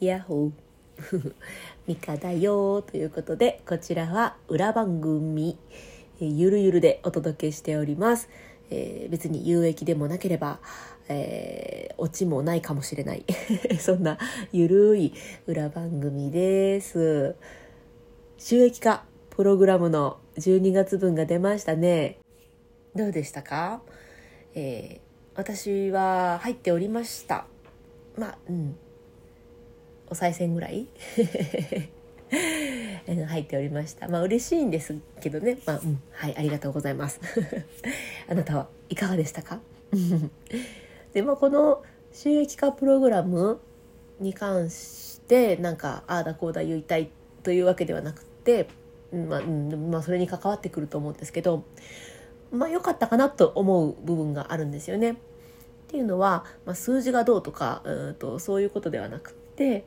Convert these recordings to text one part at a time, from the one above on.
イヤホー ミカだよということでこちらは裏番組ゆるゆるでお届けしております、えー別に有益でもなければ、えーオチもないかもしれない。そんなゆるい裏番組です。収益化プログラムの12月分が出ましたね。どうでしたか、えー私は入っておりました。まあうん。お賽銭ぐらい？入っておりました。まあ嬉しいんですけどね。まあうんはいありがとうございます。あなたはいかがでしたか？でまあこの収益化プログラムに関してなんかああだこうだ言いたいというわけではなくて、うんまあうんまあ、それに関わってくると思うんですけどまあ良かったかなと思う部分があるんですよね。っていうのは、まあ、数字がどうとかうんとそういうことではなくって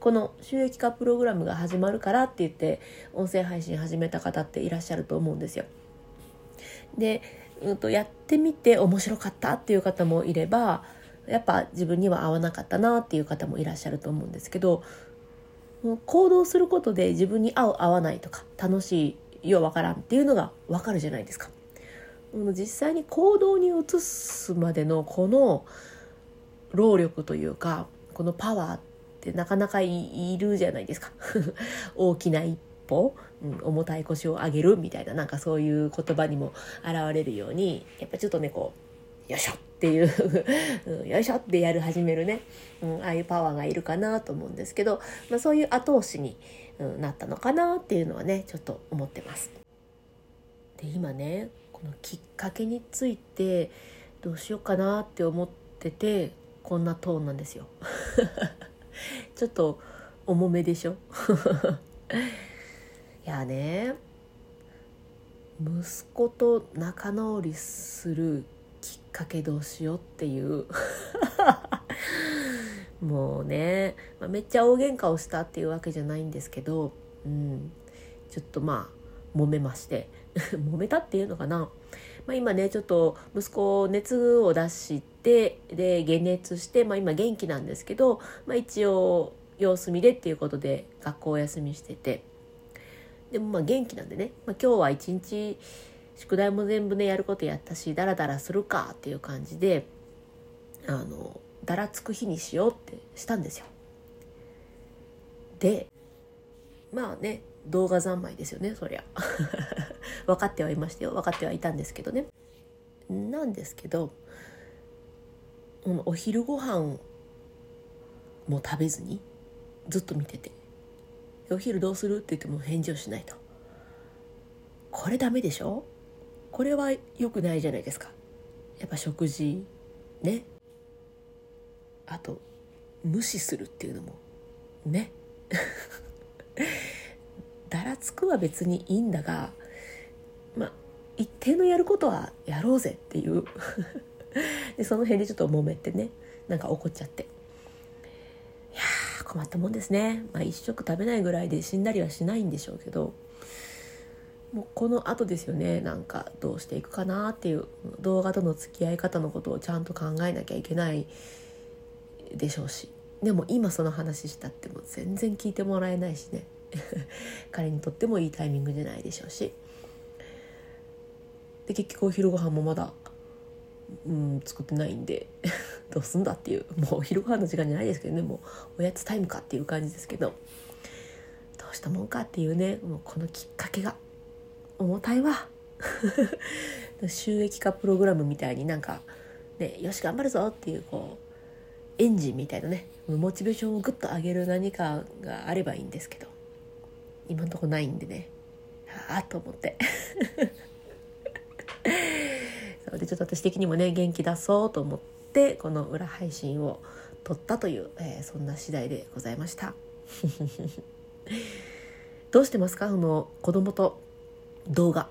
この収益化プログラムが始まるからって言って音声配信始めた方っていらっしゃると思うんですよ。で、うん、とやってみて面白かったっていう方もいればやっぱ自分には合わなかったなっていう方もいらっしゃると思うんですけど行動することで自分に合う合わないとか楽しいようわからんっていうのがわかるじゃないですか。実際に行動に移すまでのこの労力というかこのパワーってなかなかいるじゃないですか。大きな一歩、うん、重たい腰を上げるみたいななんかそういう言葉にも現れるようにやっぱちょっとねこうよいしょっていう うんよいしょってやる始めるね、うん、ああいうパワーがいるかなと思うんですけど、まあ、そういう後押しに、うん、なったのかなっていうのはねちょっと思ってます。で今ねこのきっかけについてどうしようかなって思っててこんなトーンなんですよ。ちょっと重めでしょ？いやね息子と仲直りするきっかけどうしようっていう。もうね、まあ、めっちゃ大喧嘩をしたっていうわけじゃないんですけど、うん、ちょっとまあ揉めまして。揉めたっていうのかな、まあ、今ねちょっと息子熱を出してで解熱して、まあ、今元気なんですけど、まあ、一応様子見でっていうことで学校お休みしてて。でもまあ元気なんでね、まあ、今日は一日宿題も全部ねやることやったしダラダラするかっていう感じであのだらつく日にしようってしたんですよ。でまあね動画三昧ですよねそりゃ。分かってはいましたよ分かってはいたんですけどね。なんですけどお昼ご飯も食べずにずっと見てて「お昼どうする?」って言っても返事をしないと。これダメでしょ？これは良くないじゃないですか。やっぱ食事ね。あと無視するっていうのもね。だらつくは別にいいんだがまあ一定のやることはやろうぜっていう。でその辺でちょっと揉めてねなんか怒っちゃって。いやー困ったもんですね。まあ一食食べないぐらいで死んだりはしないんでしょうけどもうこの後ですよねなんかどうしていくかなっていう動画との付き合い方のことをちゃんと考えなきゃいけないでしょうし。でも今その話したっても全然聞いてもらえないしね。彼にとってもいいタイミングじゃないでしょうし。で結局お昼ご飯もまだ、うん、作ってないんで どうすんだっていう。もうお昼ご飯の時間じゃないですけどね。もうおやつタイムかっていう感じですけど。どうしたもんかっていうね。もうこのきっかけが重たいわ。収益化プログラムみたいになんか、ね、よし頑張るぞっていうこうエンジンみたいなねモチベーションをグッと上げる何かがあればいいんですけど。今んとこないんでね。ああと思って。そうでちょっと私的にもね元気出そうと思ってこの裏配信を撮ったという、えーそんな次第でございました。どうしてますか？その子供と動画。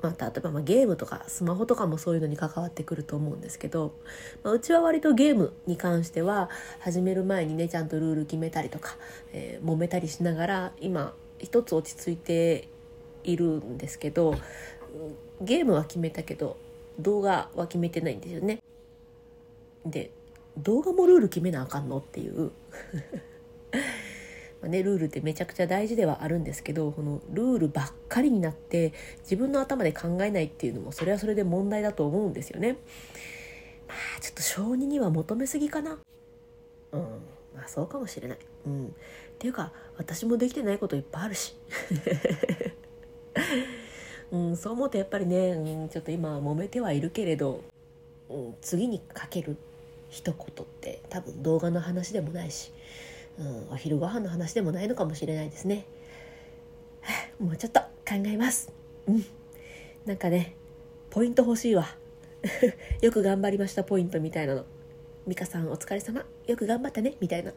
まあ、例えばまあゲームとかスマホとかもそういうのに関わってくると思うんですけど、まあ、うちは割とゲームに関しては始める前にねちゃんとルール決めたりとか、えー揉めたりしながら今一つ落ち着いているんですけどゲームは決めたけど動画は決めてないんですよね。で動画もルール決めなあかんのっていう まね、ルールってめちゃくちゃ大事ではあるんですけどこのルールばっかりになって自分の頭で考えないっていうのもそれはそれで問題だと思うんですよね。まあちょっと小児には求めすぎかな。うんまあそうかもしれない。うん、っていうか私もできてないこといっぱいあるし。うん、そう思うとやっぱりね、うん、ちょっと今揉めてはいるけれど、うん、次にかける一言って多分動画の話でもないしうん、お昼ご飯の話でもないのかもしれないですね。もうちょっと考えます。うん。なんかね、ポイント欲しいわ。よく頑張りましたポイントみたいなの。美香さんお疲れ様。よく頑張ったね。みたいな。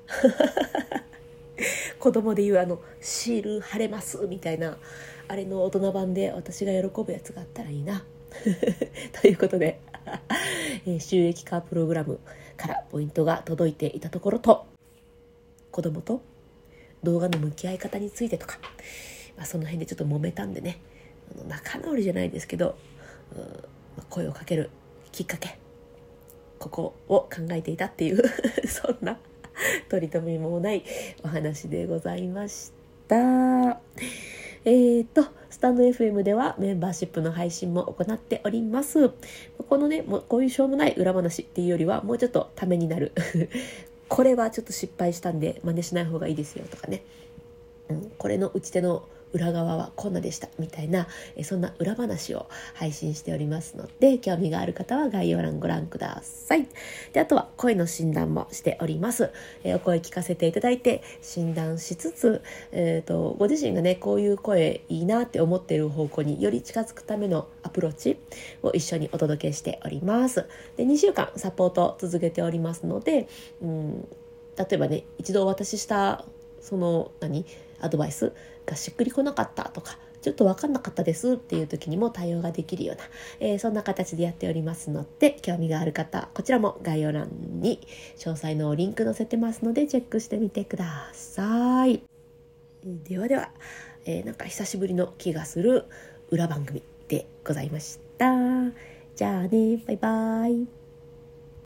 子供で言うあのシール貼れますみたいなあれの大人版で私が喜ぶやつがあったらいいな。ということで、え収益化プログラムからポイントが届いていたところと子供と動画の向き合い方についてとか、まあ、その辺でちょっと揉めたんでね仲直りじゃないですけど、声をかけるきっかけここを考えていたっていう そんな取り留めもないお話でございました。えーと、スタンド FM ではメンバーシップの配信も行っております。このね、もうこういうしょうもない裏話っていうよりは、もうちょっとためになる これはちょっと失敗したんで真似しない方がいいですよとかね、うん、これの打ち手の裏側はこんなでしたみたいなえそんな裏話を配信しておりますので興味がある方は概要欄ご覧ください。であとは声の診断もしております。えお声聞かせていただいて診断しつつ、えーと、ご自身がねこういう声いいなって思ってる方向により近づくためのアプローチを一緒にお届けしております。で2週間サポート続けておりますので、うん、例えばね一度お渡ししたその何？アドバイスがしっくりこなかったとかちょっと分かんなかったですっていう時にも対応ができるような、えー、そんな形でやっておりますので興味がある方こちらも概要欄に詳細のリンク載せてますのでチェックしてみてください。ではでは、えー、なんか久しぶりの気がする裏番組でございました。じゃあねバイバイ。